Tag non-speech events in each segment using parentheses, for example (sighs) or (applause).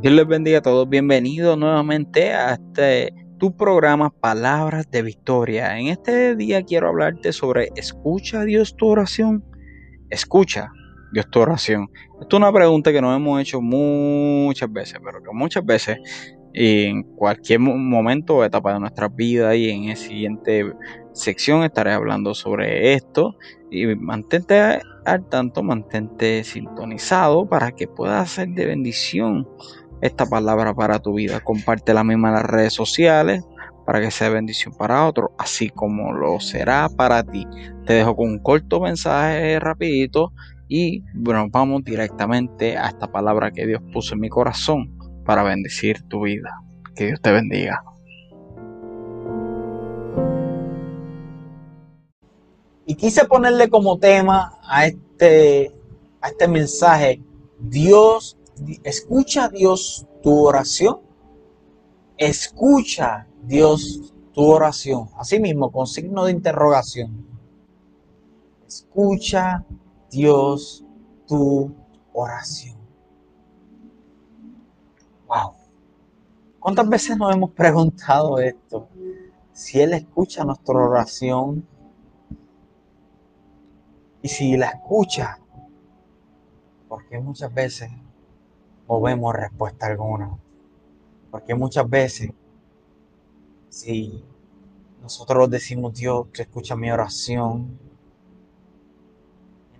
Dios les bendiga a todos. Bienvenidos nuevamente a este tu programa Palabras de Victoria. En este día quiero hablarte sobre escucha Dios tu oración. Escucha Dios tu oración. Esto es una pregunta que nos hemos hecho muchas veces, pero que muchas veces y en cualquier momento o etapa de nuestra vida y en la siguiente sección estaré hablando sobre esto y mantente al tanto, mantente sintonizado para que pueda ser de bendición esta palabra para tu vida. Comparte la misma en las redes sociales para que sea bendición para otros, así como lo será para ti. Te dejo con un corto mensaje rapidito y bueno, vamos directamente a esta palabra que Dios puso en mi corazón para bendecir tu vida. Que Dios te bendiga. Y quise ponerle como tema a este, a este mensaje, Dios, escucha Dios tu oración. Escucha Dios tu oración. Así mismo, con signo de interrogación. Escucha Dios tu oración. Wow. ¿Cuántas veces nos hemos preguntado esto? Si Él escucha nuestra oración y si la escucha, porque muchas veces no vemos respuesta alguna. Porque muchas veces, si nosotros decimos Dios que escucha mi oración,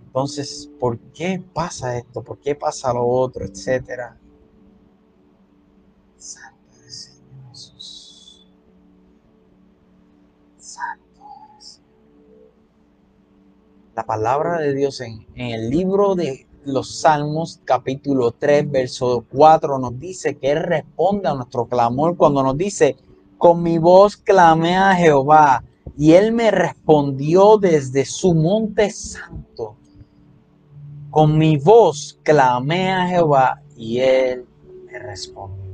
entonces, ¿por qué pasa esto? ¿Por qué pasa lo otro? Etcétera. Santo Señor Jesús. Santo La palabra de Dios en, en el libro de los Salmos, capítulo 3, verso 4, nos dice que Él responde a nuestro clamor cuando nos dice, con mi voz clamé a Jehová y Él me respondió desde su monte santo. Con mi voz clamé a Jehová y Él me respondió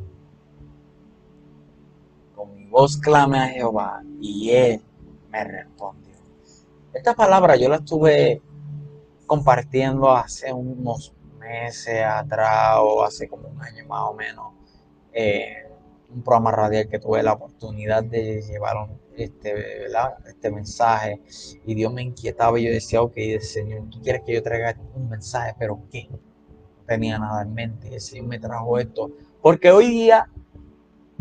voz clame a Jehová y él me respondió. Esta palabra yo la estuve compartiendo hace unos meses atrás o hace como un año más o menos. Eh, un programa radial que tuve la oportunidad de llevar este, este mensaje y Dios me inquietaba y yo decía, ok, Señor, tú quieres que yo traiga un mensaje, pero ¿qué? No tenía nada en mente y el Señor me trajo esto. Porque hoy día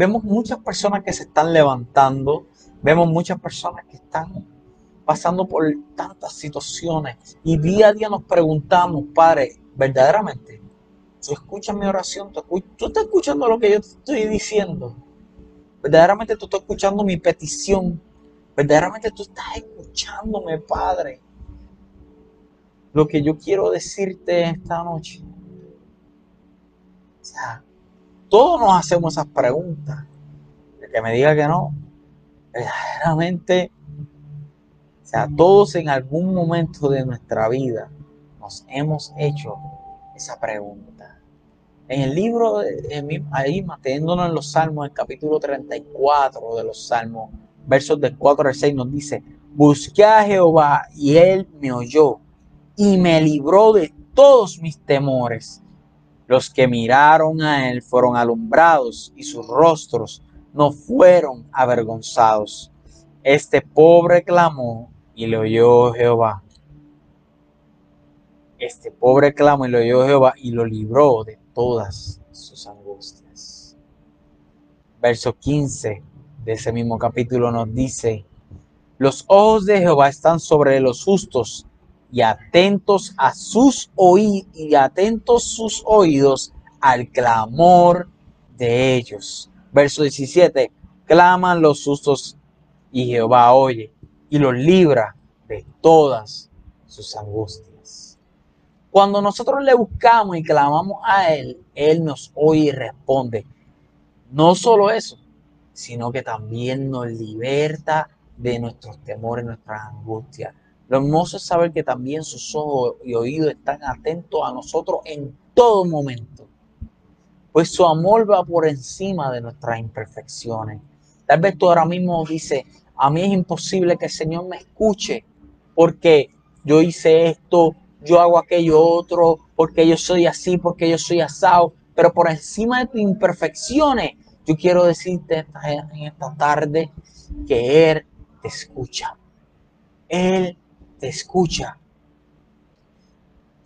Vemos muchas personas que se están levantando, vemos muchas personas que están pasando por tantas situaciones y día a día nos preguntamos, Padre, verdaderamente, tú escuchas mi oración, tú, estás escuchando lo que yo te estoy diciendo, verdaderamente tú estás escuchando mi petición, verdaderamente tú estás escuchándome, Padre. Lo que yo quiero decirte esta noche. O sea, todos nos hacemos esas preguntas. El que me diga que no, verdaderamente, todos en algún momento de nuestra vida nos hemos hecho esa pregunta. En el libro, ahí manteniéndonos en los Salmos, el capítulo 34 de los Salmos, versos del 4 al 6, nos dice, busqué a Jehová y él me oyó y me libró de todos mis temores. Los que miraron a él fueron alumbrados y sus rostros no fueron avergonzados. Este pobre clamó y le oyó Jehová. Este pobre clamó y le oyó Jehová y lo libró de todas sus angustias. Verso 15 de ese mismo capítulo nos dice, los ojos de Jehová están sobre los justos y atentos a sus oídos y atentos sus oídos al clamor de ellos. Verso 17, claman los sustos y Jehová oye y los libra de todas sus angustias. Cuando nosotros le buscamos y clamamos a Él, Él nos oye y responde. No solo eso, sino que también nos liberta de nuestros temores, nuestras angustias. Lo hermoso es saber que también sus ojos y oídos están atentos a nosotros en todo momento. Pues su amor va por encima de nuestras imperfecciones. Tal vez tú ahora mismo dices, a mí es imposible que el Señor me escuche porque yo hice esto, yo hago aquello otro, porque yo soy así, porque yo soy asado. pero por encima de tus imperfecciones, yo quiero decirte en esta tarde que Él te escucha. Él te escucha.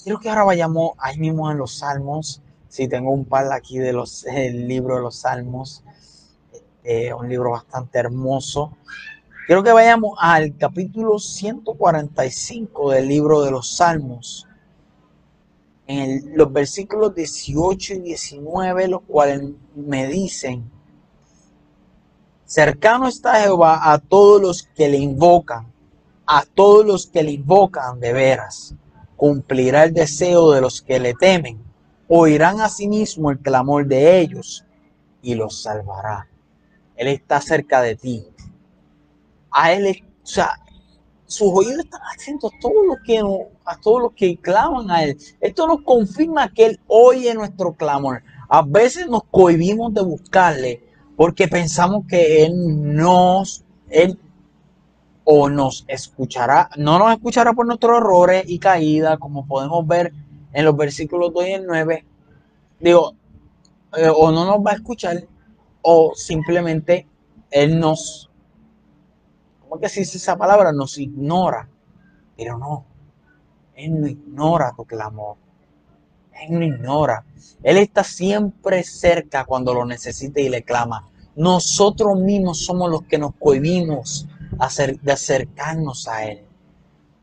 Quiero que ahora vayamos ahí mismo en los Salmos. Si tengo un par aquí de los el libro de los Salmos, este, un libro bastante hermoso. Quiero que vayamos al capítulo 145 del libro de los Salmos. En los versículos 18 y 19, los cuales me dicen, cercano está Jehová a todos los que le invocan, a todos los que le invocan de veras. Cumplirá el deseo de los que le temen, oirán a sí mismo el clamor de ellos y los salvará. Él está cerca de ti a él, o sea, sus oídos están atentos a todos los que, a todos que claman a él. Esto nos confirma que él oye nuestro clamor. A veces nos cohibimos de buscarle porque pensamos que él nos, él o nos escuchará, no nos escuchará por nuestros errores y caídas, como podemos ver en los versículos 2 y el 9. Digo, eh, o no nos va a escuchar, o simplemente él nos que si esa palabra nos ignora, pero no, Él no ignora tu clamor. Él no ignora. Él está siempre cerca cuando lo necesita y le clama. Nosotros mismos somos los que nos cohibimos de acercarnos a Él.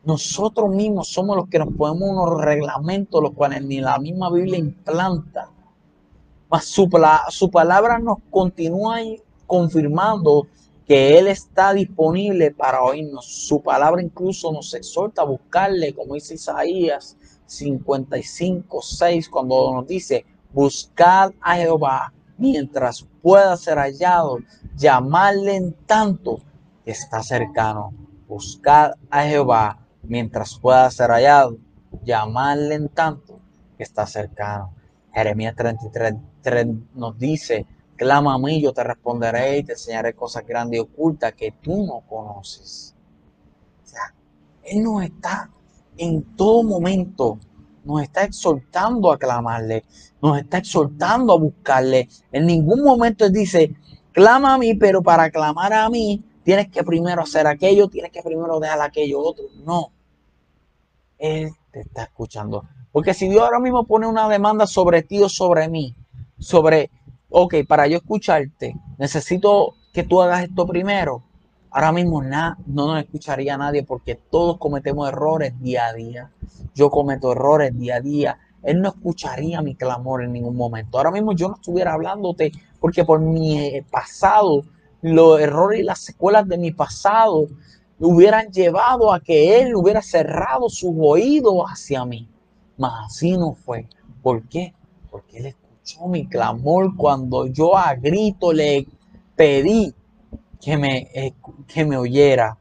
Nosotros mismos somos los que nos ponemos unos reglamentos, los cuales ni la misma Biblia implanta. Mas su, su palabra nos continúa confirmando que Él está disponible para oírnos. Su palabra incluso nos exhorta a buscarle, como dice Isaías 55, 6, cuando nos dice, buscad a Jehová mientras pueda ser hallado, llamarle en tanto que está cercano. Buscad a Jehová mientras pueda ser hallado, llamarle en tanto que está cercano. Jeremías 33 3 nos dice, Clama a mí, yo te responderé y te enseñaré cosas grandes y ocultas que tú no conoces. O sea, Él nos está en todo momento, nos está exhortando a clamarle, nos está exhortando a buscarle. En ningún momento Él dice, clama a mí, pero para clamar a mí tienes que primero hacer aquello, tienes que primero dejar aquello otro. No. Él te está escuchando. Porque si Dios ahora mismo pone una demanda sobre ti o sobre mí, sobre ok, para yo escucharte, necesito que tú hagas esto primero. Ahora mismo nada, no nos escucharía nadie porque todos cometemos errores día a día. Yo cometo errores día a día. Él no escucharía mi clamor en ningún momento. Ahora mismo yo no estuviera hablándote porque por mi eh, pasado, los errores y las secuelas de mi pasado hubieran llevado a que Él hubiera cerrado sus oídos hacia mí. Mas así no fue. ¿Por qué? Porque Él mi clamor cuando yo a grito le pedí que me, eh, que me oyera.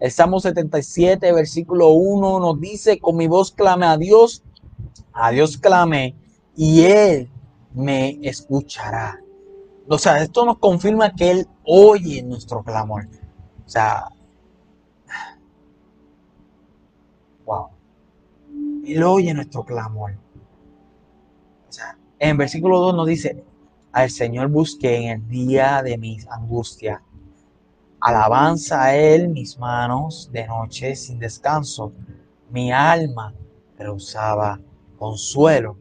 El Salmo 77, versículo 1 nos dice, con mi voz clame a Dios, a Dios clame y Él me escuchará. O sea, esto nos confirma que Él oye nuestro clamor. O sea, (sighs) wow. Él oye nuestro clamor. En versículo 2 nos dice, al Señor busqué en el día de mi angustia. Alabanza a Él mis manos de noche sin descanso. Mi alma rehusaba consuelo.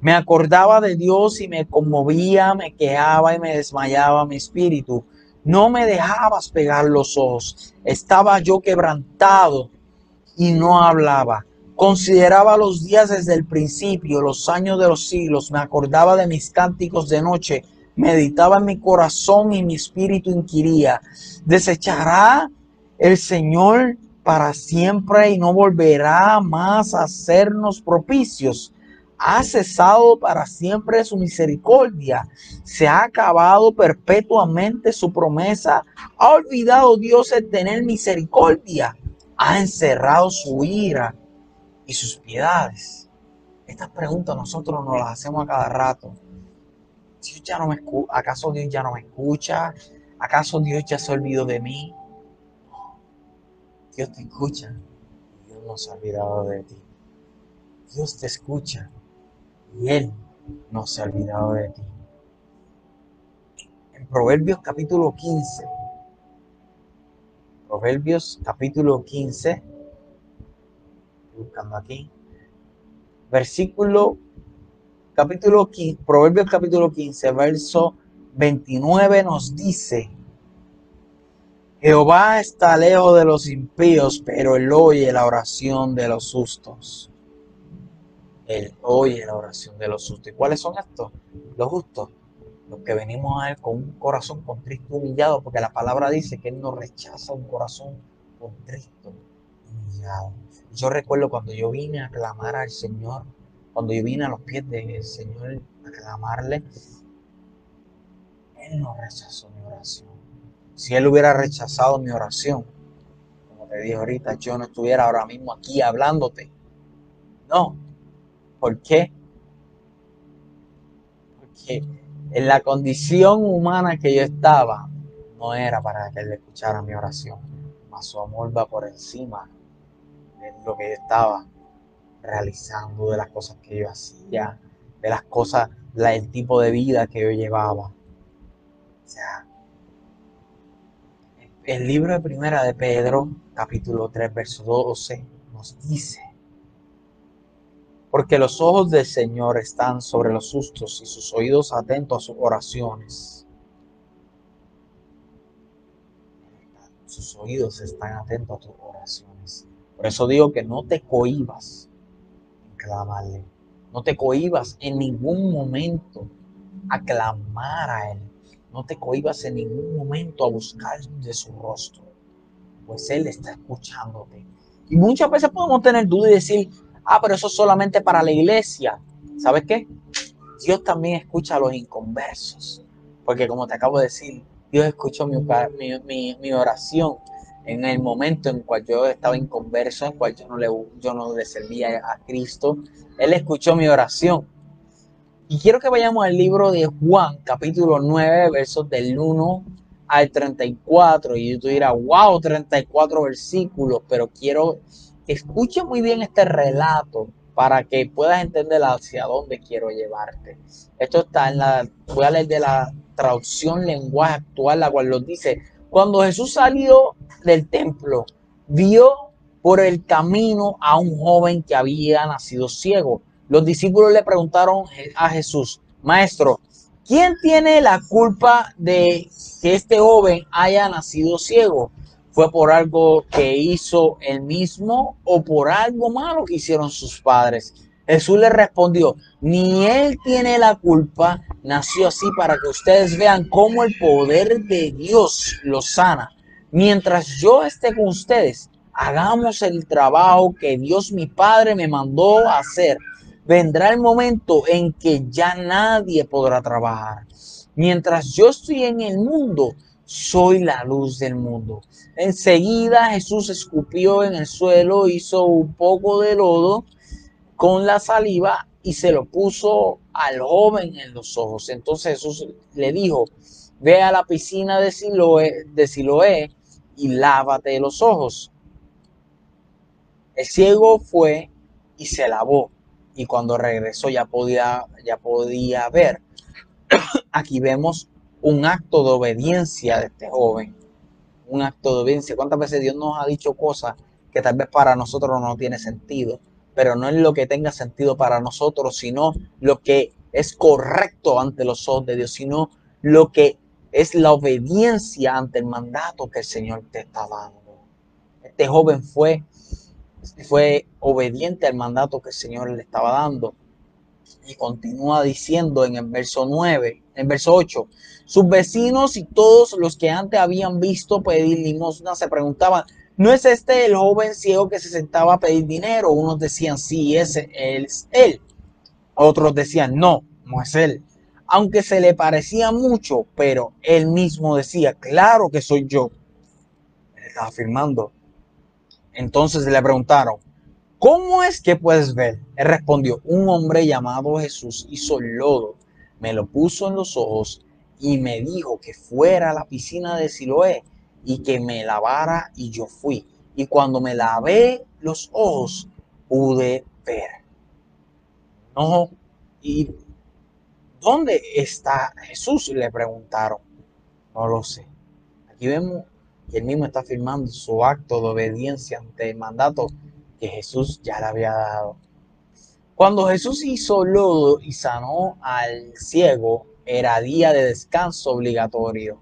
Me acordaba de Dios y me conmovía, me quejaba y me desmayaba mi espíritu. No me dejabas pegar los ojos. Estaba yo quebrantado y no hablaba. Consideraba los días desde el principio, los años de los siglos, me acordaba de mis cánticos de noche, meditaba en mi corazón y mi espíritu inquiría, ¿desechará el Señor para siempre y no volverá más a hacernos propicios? Ha cesado para siempre su misericordia, se ha acabado perpetuamente su promesa, ha olvidado Dios el tener misericordia, ha encerrado su ira y sus piedades. Estas preguntas nosotros nos las hacemos a cada rato. Dios ya no me ¿Acaso Dios ya no me escucha? ¿Acaso Dios ya se olvidó de mí? Dios te escucha. Dios no se ha olvidado de ti. Dios te escucha y Él no se ha olvidado de ti. En Proverbios capítulo 15, Proverbios capítulo 15, buscando aquí, versículo, capítulo 15, Proverbios capítulo 15, verso 29 nos dice, Jehová está lejos de los impíos, pero él oye la oración de los justos. Él oye la oración de los justos. ¿Y cuáles son estos? Los justos. Los que venimos a Él con un corazón contristo, humillado, porque la palabra dice que Él no rechaza un corazón contristo, humillado. Yo recuerdo cuando yo vine a clamar al Señor, cuando yo vine a los pies del Señor a clamarle, Él no rechazó mi oración. Si Él hubiera rechazado mi oración, como te dije ahorita, yo no estuviera ahora mismo aquí hablándote. No. ¿Por qué? Porque en la condición humana que yo estaba, no era para que Él escuchara mi oración. Mas su amor va por encima lo que yo estaba realizando, de las cosas que yo hacía, de las cosas, el tipo de vida que yo llevaba. O sea, el libro de Primera de Pedro, capítulo 3, verso 12, nos dice, porque los ojos del Señor están sobre los justos y sus oídos atentos a sus oraciones. Sus oídos están atentos a tus oraciones. Por eso digo que no te cohibas en clamarle. No te cohibas en ningún momento a clamar a Él no te cohibas en ningún momento a buscar de su rostro, pues Él está escuchándote. Y muchas veces podemos tener dudas y decir, ah, pero eso es solamente para la iglesia. ¿Sabes qué? Dios también escucha a los inconversos. Porque como te acabo de decir, Dios escuchó mi, mi, oración en el momento en cual yo estaba inconverso, en cual yo no le, yo no le servía a Cristo. Él escuchó mi oración. Y quiero que vayamos al libro de Juan, capítulo 9, versos del 1 al 34. Y tú dirás, wow, 34 versículos, pero quiero que escuche muy bien este relato para que puedas entender hacia dónde quiero llevarte. Esto está en la, voy a leer de la traducción lenguaje actual, la cual nos dice, cuando Jesús salió del templo, vio por el camino a un joven que había nacido ciego los discípulos le preguntaron a Jesús, Maestro, ¿quién tiene la culpa de que este joven haya nacido ciego? ¿Fue por algo que hizo él mismo o por algo malo que hicieron sus padres? Jesús le respondió, ni él tiene la culpa, nació así para que ustedes vean cómo el poder de Dios lo sana. Mientras yo esté con ustedes, hagamos el trabajo que Dios mi Padre me mandó hacer vendrá el momento en que ya nadie podrá trabajar. Mientras yo estoy en el mundo, soy la luz del mundo. Enseguida Jesús escupió en el suelo, hizo un poco de lodo con la saliva y se lo puso al joven en los ojos. Entonces Jesús le dijo, ve a la piscina de Siloé, de Siloé y lávate los ojos. El ciego fue y se lavó y cuando regresó ya podía, ya podía ver. (coughs) Aquí vemos un acto de obediencia de este joven. Un acto de obediencia. ¿Cuántas veces Dios nos ha dicho cosas que tal vez para nosotros no tiene sentido? Pero no es lo que tenga sentido para nosotros, sino lo que es correcto ante los ojos de Dios, sino lo que es la obediencia ante el mandato que el Señor te está dando. Este joven fue fue obediente al mandato que el Señor le estaba dando. Y continúa diciendo en el verso 9, en verso 8, sus vecinos y todos los que antes habían visto pedir limosna se preguntaban, ¿no es este el joven ciego que se sentaba a pedir dinero? Unos decían, sí, ese es él. Otros decían, no, no es él. Aunque se le parecía mucho, pero él mismo decía, claro que soy yo. Estaba afirmando, entonces le preguntaron, ¿cómo es que puedes ver? Él respondió, un hombre llamado Jesús hizo lodo, me lo puso en los ojos y me dijo que fuera a la piscina de Siloé y que me lavara y yo fui. Y cuando me lavé los ojos, pude ver. No, y ¿dónde está Jesús? Le preguntaron. No lo sé. Aquí vemos que él mismo está firmando su acto de obediencia ante el mandato que Jesús ya le había dado. Cuando Jesús hizo lodo y sanó al ciego, era día de descanso obligatorio.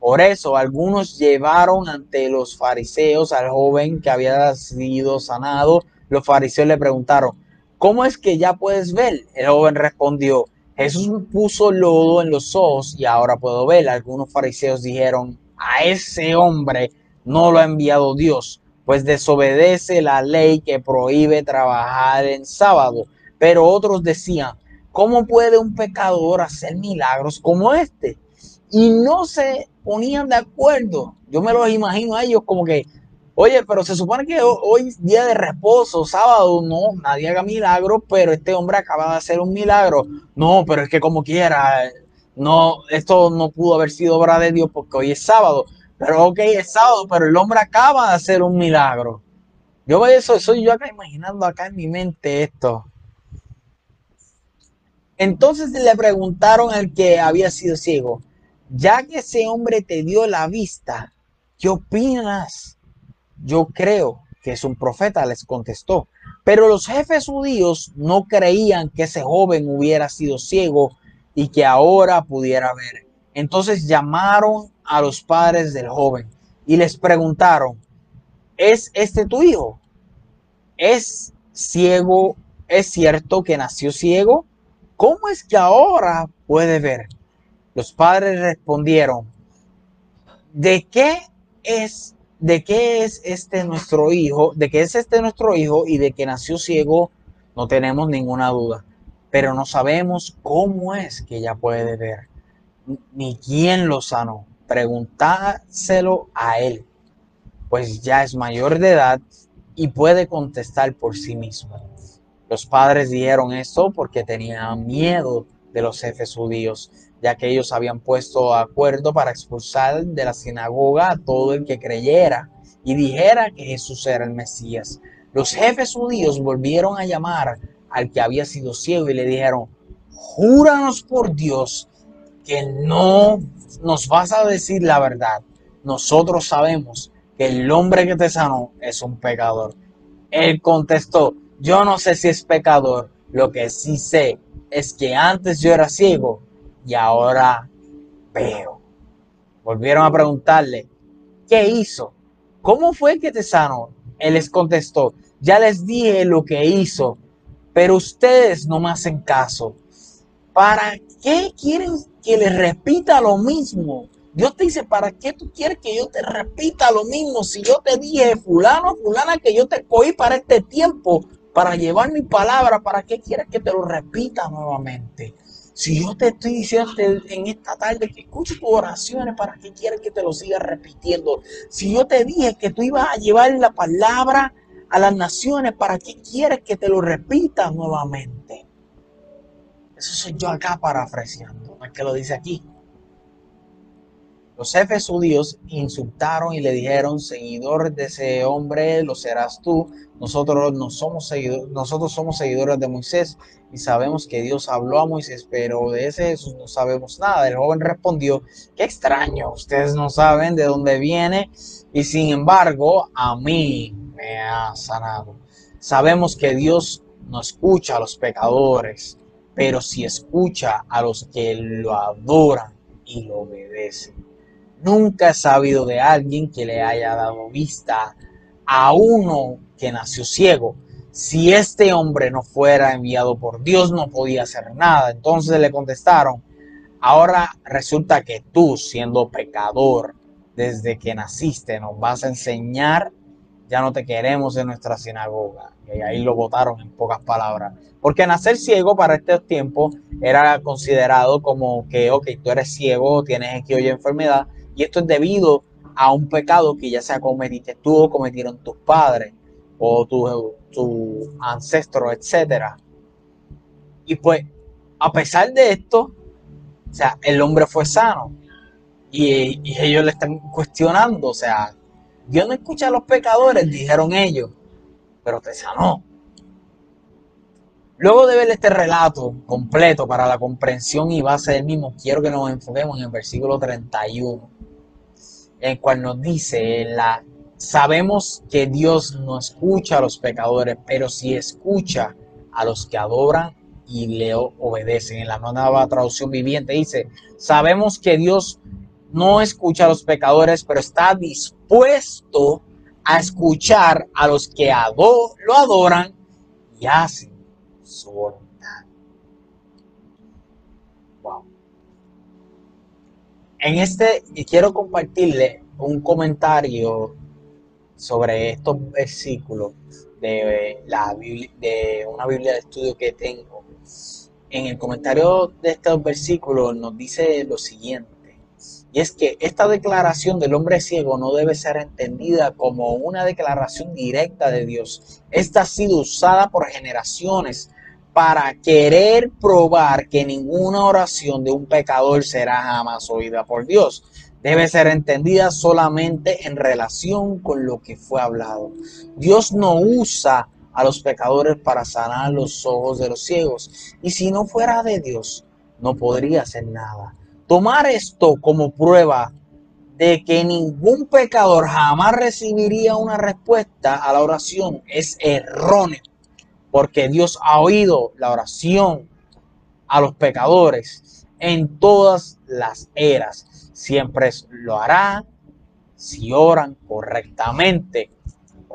Por eso algunos llevaron ante los fariseos al joven que había sido sanado. Los fariseos le preguntaron, ¿cómo es que ya puedes ver? El joven respondió, Jesús me puso lodo en los ojos y ahora puedo ver. Algunos fariseos dijeron, a ese hombre no lo ha enviado Dios, pues desobedece la ley que prohíbe trabajar en sábado. Pero otros decían, ¿cómo puede un pecador hacer milagros como este? Y no se ponían de acuerdo. Yo me los imagino a ellos como que, Oye, pero se supone que hoy día de reposo, sábado, no, nadie haga milagro, pero este hombre acaba de hacer un milagro. No, pero es que como quiera, no, esto no pudo haber sido obra de Dios porque hoy es sábado. Pero ok, es sábado, pero el hombre acaba de hacer un milagro. Yo veo eso, soy yo acá imaginando acá en mi mente esto. Entonces le preguntaron al que había sido ciego, ya que ese hombre te dio la vista, ¿qué opinas? yo creo que es un profeta, les contestó. Pero los jefes judíos no creían que ese joven hubiera sido ciego y que ahora pudiera ver. Entonces llamaron a los padres del joven y les preguntaron, ¿es este tu hijo? ¿Es ciego? ¿Es cierto que nació ciego? ¿Cómo es que ahora puede ver? Los padres respondieron, ¿de qué es de qué es este nuestro hijo, de qué es este nuestro hijo y de que nació ciego, no tenemos ninguna duda. Pero no sabemos cómo es que ella puede ver, ni quién lo sanó. Preguntárselo a él, pues ya es mayor de edad y puede contestar por sí mismo. Los padres dijeron esto porque tenían miedo de los jefes judíos ya que ellos habían puesto acuerdo para expulsar de la sinagoga a todo el que creyera y dijera que Jesús era el Mesías. Los jefes judíos volvieron a llamar al que había sido ciego y le dijeron, júranos por Dios que no nos vas a decir la verdad. Nosotros sabemos que el hombre que te sanó es un pecador. Él contestó, yo no sé si es pecador, lo que sí sé es que antes yo era ciego y ahora veo. Volvieron a preguntarle, ¿qué hizo? ¿Cómo fue que te sanó? Él les contestó, ya les dije lo que hizo, pero ustedes no me hacen caso. ¿Para qué quieren que les repita lo mismo? Dios te dice, ¿para qué tú quieres que yo te repita lo mismo? Si yo te dije, fulano, fulana, que yo te cogí para este tiempo, para llevar mi palabra, ¿para qué quieres que te lo repita nuevamente? Si yo te estoy diciendo en esta tarde que escuche tus oraciones, ¿para qué quieres que te lo siga repitiendo? Si yo te dije que tú ibas a llevar la palabra a las naciones, ¿para qué quieres que te lo repita nuevamente? Eso soy yo acá parafraseando, no es que lo dice aquí. Los jefes judíos insultaron y le dijeron, seguidor de ese hombre, lo serás tú. Nosotros, no somos, seguidores, nosotros somos seguidores de Moisés y sabemos que Dios habló a Moisés, pero de ese Jesús no sabemos nada. El joven respondió, qué extraño, ustedes no saben de dónde viene y sin embargo a mí me ha sanado. Sabemos que Dios no escucha a los pecadores, pero sí escucha a los que lo adoran y lo obedecen. Nunca he sabido de alguien que le haya dado vista a uno que nació ciego. Si este hombre no fuera enviado por Dios, no podía hacer nada. Entonces le contestaron, ahora resulta que tú, siendo pecador, desde que naciste, nos vas a enseñar, ya no te queremos en nuestra sinagoga. Y ahí lo votaron en pocas palabras. Porque nacer ciego para estos tiempos era considerado como que, ok, tú eres ciego, tienes aquí hoy enfermedad, y esto es debido a un pecado que ya sea cometiste tú o cometieron tus padres o tu, tu ancestro, etc. Y pues, a pesar de esto, o sea, el hombre fue sano. Y, y, ellos le están cuestionando, o sea, Dios no escucha a los pecadores, dijeron ellos, pero te sanó. Luego de ver este relato completo para la comprensión y base del mismo, quiero que nos enfoquemos en el versículo 31, en el cual nos dice, la, sabemos que Dios no escucha a los pecadores, pero sí escucha a los que adoran y le obedecen. En la nueva traducción viviente dice, sabemos que Dios no escucha a los pecadores, pero está dispuesto a escuchar a los que lo adoran y hacen su voluntad. En este quiero compartirle un comentario sobre estos versículos de, la, de una Biblia de estudio que tengo. En el comentario de estos versículos nos dice lo siguiente. Y es que esta declaración del hombre ciego no debe ser entendida como una declaración directa de Dios. Esta ha sido usada por generaciones para querer probar que ninguna oración de un pecador será jamás oída por Dios. Debe ser entendida solamente en relación con lo que fue hablado. Dios no usa a los pecadores para sanar los ojos de los ciegos. Y si no fuera de Dios, no podría hacer nada. Tomar esto como prueba de que ningún pecador jamás recibiría una respuesta a la oración es erróneo, porque Dios ha oído la oración a los pecadores en todas las eras. Siempre lo hará si oran correctamente.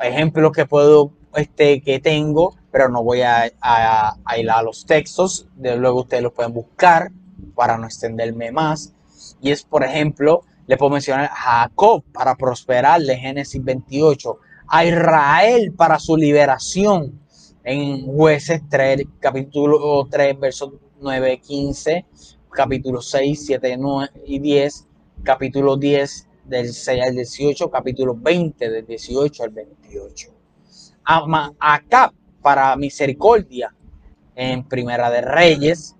Ejemplo que puedo este que tengo, pero no voy a, a, a ir a los textos, de luego ustedes los pueden buscar para no extenderme más. Y es, por ejemplo, le puedo mencionar a Jacob para prosperarle, Génesis 28, a Israel para su liberación en jueces 3, capítulo 3, versos 9, 15, capítulo 6, 7 9 y 10, capítulo 10 del 6 al 18, capítulo 20 del 18 al 28. A Acab para misericordia en Primera de Reyes,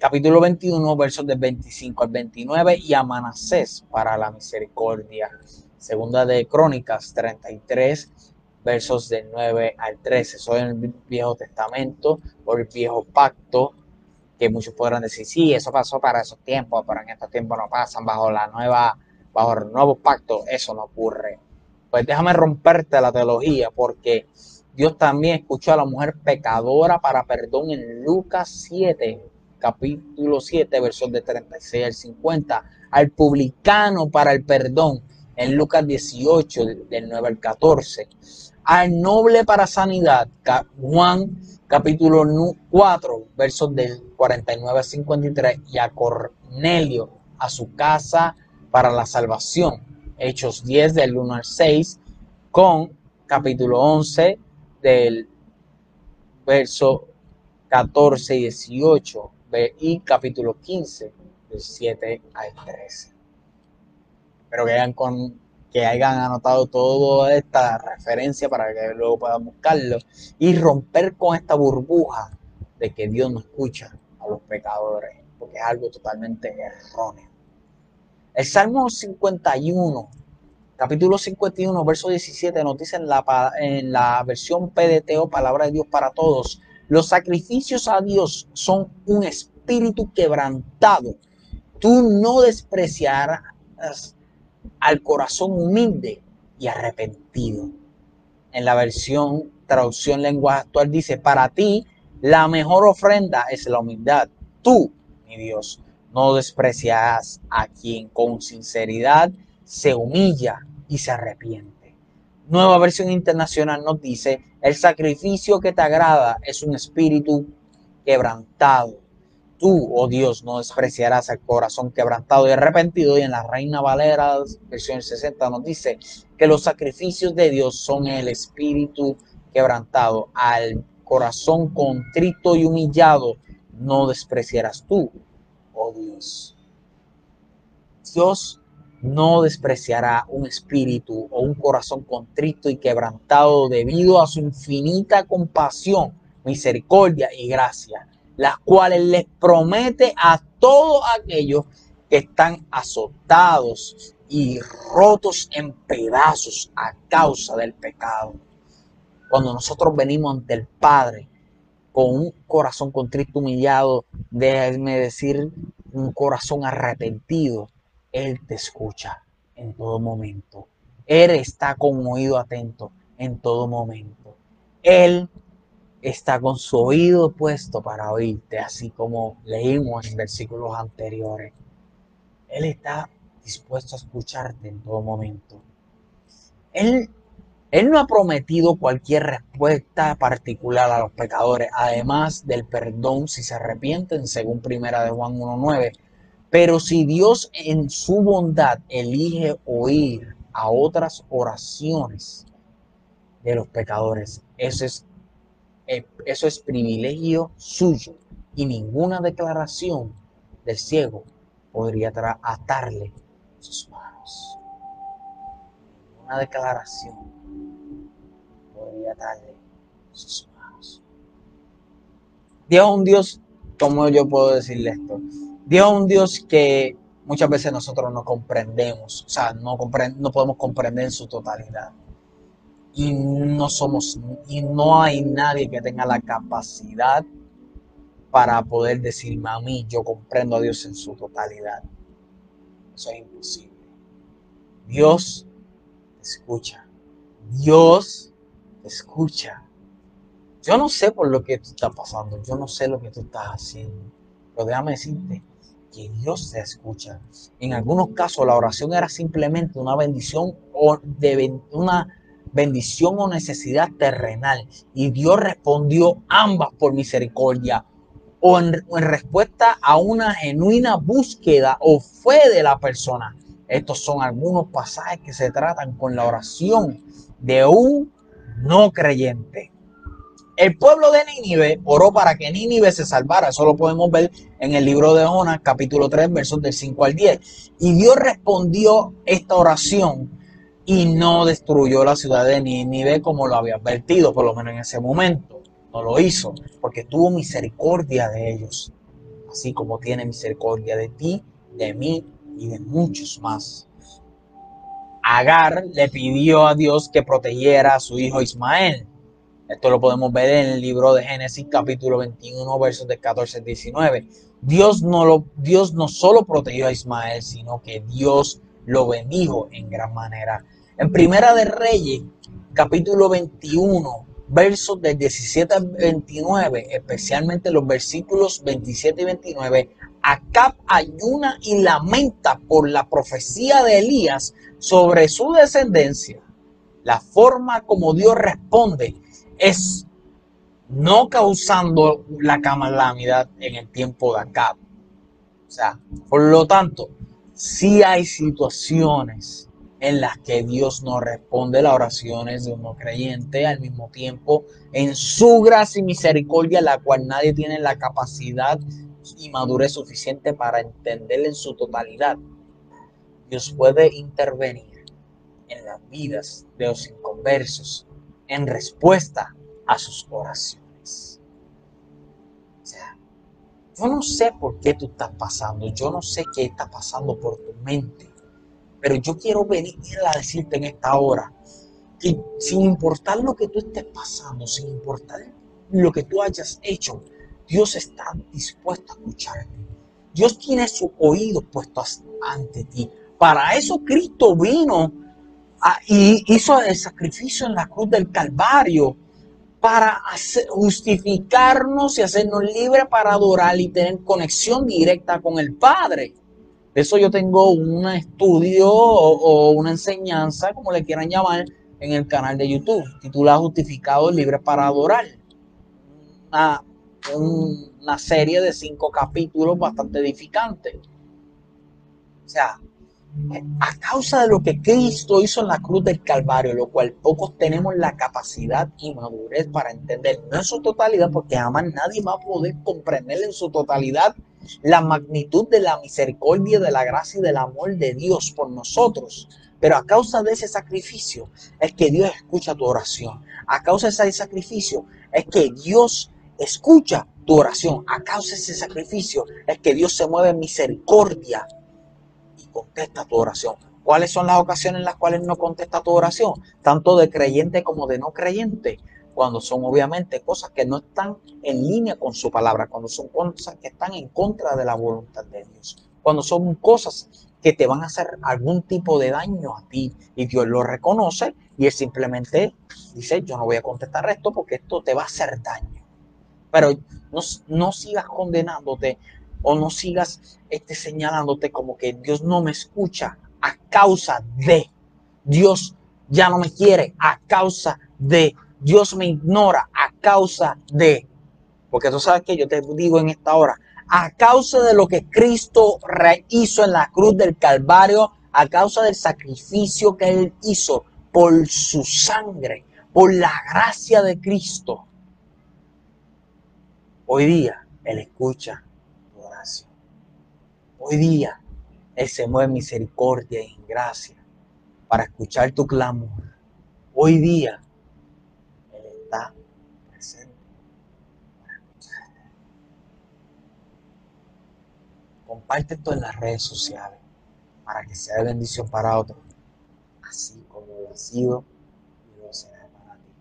capítulo 21, versos del 25 al 29, y a Manasés para la misericordia. Segunda de Crónicas 33, versos del 9 al 13. Eso en el Viejo Testamento o el Viejo Pacto, que muchos podrán decir, sí, eso pasó para esos tiempos, pero en estos tiempos no pasan bajo la nueva, bajo el nuevo pacto, eso no ocurre. Pues déjame romperte la teología, porque Dios también escuchó a la mujer pecadora para perdón en Lucas 7, capítulo 7, versos de 36 al 50, al publicano para el perdón, en Lucas 18, del 9 al 14, al noble para sanidad, Juan capítulo 4, versos del 49 al 53, y a Cornelio a su casa para la salvación, Hechos 10 del 1 al 6, con capítulo 11 del verso 14 y 18 y capítulo 15, del 7 al 13. Espero que hayan, con, que hayan anotado toda esta referencia para que luego puedan buscarlo y romper con esta burbuja de que Dios no escucha a los pecadores, porque es algo totalmente erróneo. El Salmo 51, capítulo 51, verso 17, nos dice en la, en la versión PDT Palabra de Dios para Todos, los sacrificios a Dios son un espíritu quebrantado. Tú no despreciarás al corazón humilde y arrepentido. En la versión traducción lengua actual dice, para ti la mejor ofrenda es la humildad. Tú, mi Dios, no desprecias a quien con sinceridad se humilla y se arrepiente. Nueva versión internacional nos dice, el sacrificio que te agrada es un espíritu quebrantado. Tú, oh Dios, no despreciarás el corazón quebrantado y arrepentido. Y en la Reina Valera, versión 60, nos dice que los sacrificios de Dios son el espíritu quebrantado. Al corazón contrito y humillado no despreciarás tú, oh Dios. Dios no despreciará un espíritu o un corazón contrito y quebrantado debido a su infinita compasión, misericordia y gracia, las cuales les promete a todos aquellos que están azotados y rotos en pedazos a causa del pecado. Cuando nosotros venimos ante el Padre con un corazón contrito, humillado, déjame decir, un corazón arrepentido, Él te escucha en todo momento. Él está con oído atento en todo momento. Él está con su oído puesto para oírte, así como leímos en versículos anteriores. Él está dispuesto a escucharte en todo momento. Él, él no ha prometido cualquier respuesta particular a los pecadores, además del perdón si se arrepienten, según primera de Juan 1.9. Pero si Dios en su bondad elige oír a otras oraciones de los pecadores, eso es eso es privilegio suyo y ninguna declaración del ciego podría atarle sus manos. Ninguna declaración podría atarle sus manos. Dios es un Dios, como yo puedo decirle esto? Dios es un Dios que muchas veces nosotros no comprendemos, o sea, no, no podemos comprender en su totalidad y no somos y no hay nadie que tenga la capacidad para poder decirme a mí yo comprendo a Dios en su totalidad. Eso es imposible. Dios escucha. Dios escucha. Yo no sé por lo que tú estás pasando, yo no sé lo que tú estás haciendo, pero déjame decirte que Dios te escucha. En algunos casos la oración era simplemente una bendición o de una bendición o necesidad terrenal. Y Dios respondió ambas por misericordia o en, respuesta a una genuina búsqueda o fe de la persona. Estos son algunos pasajes que se tratan con la oración de un no creyente. El pueblo de Nínive oró para que Nínive se salvara. Eso lo podemos ver en el libro de Jonás, capítulo 3, versos del 5 al 10. Y Dios respondió esta oración y no destruyó la ciudad de Nínive como lo había advertido, por lo menos en ese momento. No lo hizo, porque tuvo misericordia de ellos, así como tiene misericordia de ti, de mí y de muchos más. Agar le pidió a Dios que protegiera a su hijo Ismael. Esto lo podemos ver en el libro de Génesis capítulo 21 versos de 14 al 19. Dios no, lo, Dios no solo protegió a Ismael, sino que Dios lo bendijo en gran manera. En Primera de Reyes, capítulo 21, versos del 17 al 29, especialmente los versículos 27 y 29, Acab ayuna y lamenta por la profecía de Elías sobre su descendencia. La forma como Dios responde es no causando la calamidad en el tiempo de Acab. O sea, por lo tanto, si hay situaciones en las que Dios no responde las oraciones de un no creyente al mismo tiempo en su gracia y misericordia, la cual nadie tiene la capacidad y madurez suficiente para entender en su totalidad. Dios puede intervenir en las vidas de los inconversos en respuesta a sus oraciones. O sea, yo no sé por qué tú estás pasando, yo no sé qué está pasando por tu mente pero yo quiero venir a decirte en esta hora que sin importar lo que tú estés pasando, sin importar lo que tú hayas hecho, Dios está dispuesto a escucharte. Dios tiene su oído puesto ante ti. Para eso Cristo vino y hizo el sacrificio en la cruz del Calvario para justificarnos y hacernos libres para adorar y tener conexión directa con el Padre eso yo tengo un estudio o, una enseñanza, como le quieran llamar, en el canal de YouTube, titulado Justificado Libre para Adorar. Una, una serie de cinco capítulos bastante edificante. O sea, a causa de lo que Cristo hizo en la cruz del Calvario, lo cual pocos tenemos la capacidad y madurez para entender, no en su totalidad, porque jamás nadie va a poder comprender en su totalidad la magnitud de la misericordia, de la gracia y del amor de Dios por nosotros. Pero a causa de ese sacrificio es que Dios escucha tu oración. A causa de ese sacrificio es que Dios escucha tu oración. A causa de ese sacrificio es que Dios se mueve en misericordia y contesta tu oración. ¿Cuáles son las ocasiones en las cuales no contesta tu oración? Tanto de creyente como de no creyente. Cuando son obviamente cosas que no están en línea con su palabra, cuando son cosas que están en contra de la voluntad de Dios, cuando son cosas que te van a hacer algún tipo de daño a ti y Dios lo reconoce y él simplemente dice, yo no voy a contestar esto porque esto te va a hacer daño. Pero no, no sigas condenándote o no sigas este, señalándote como que Dios no me escucha a causa de Dios ya no me quiere a causa de Dios me ignora a causa de porque tú sabes que yo te digo en esta hora a causa de lo que Cristo hizo en la cruz del Calvario a causa del sacrificio que él hizo por su sangre por la gracia de Cristo hoy día él escucha Hoy día Él se mueve en misericordia y en gracia para escuchar tu clamor. Hoy día Él está presente para escucharte. Comparte esto en las redes sociales para que sea de bendición para otros, así como lo ha sido y lo será para ti.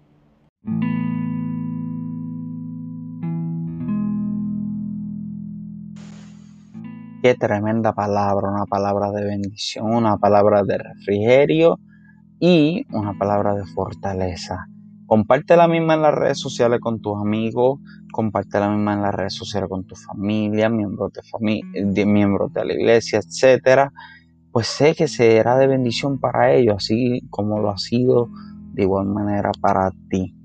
Qué tremenda palabra, una palabra de bendición, una palabra de refrigerio y una palabra de fortaleza. Comparte la misma en las redes sociales con tus amigos, comparte la misma en las redes sociales con tu familia, miembros de, familia, miembros de la iglesia, etcétera. Pues sé que será de bendición para ellos, así como lo ha sido de igual manera para ti.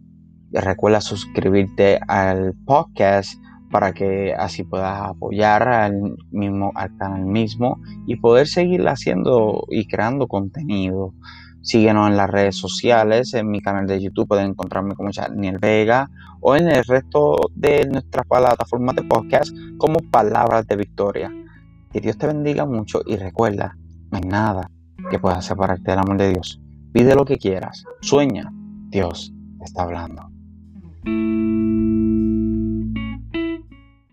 Recuerda suscribirte al podcast para que así puedas apoyar al mismo al canal mismo y poder seguir haciendo y creando contenido. Síguenos en las redes sociales, en mi canal de YouTube pueden encontrarme como Daniel Vega o en el resto de nuestras plataformas de podcast como Palabras de Victoria. Que Dios te bendiga mucho y recuerda, no hay nada que pueda separarte del amor de Dios. Pide lo que quieras, sueña, Dios está hablando.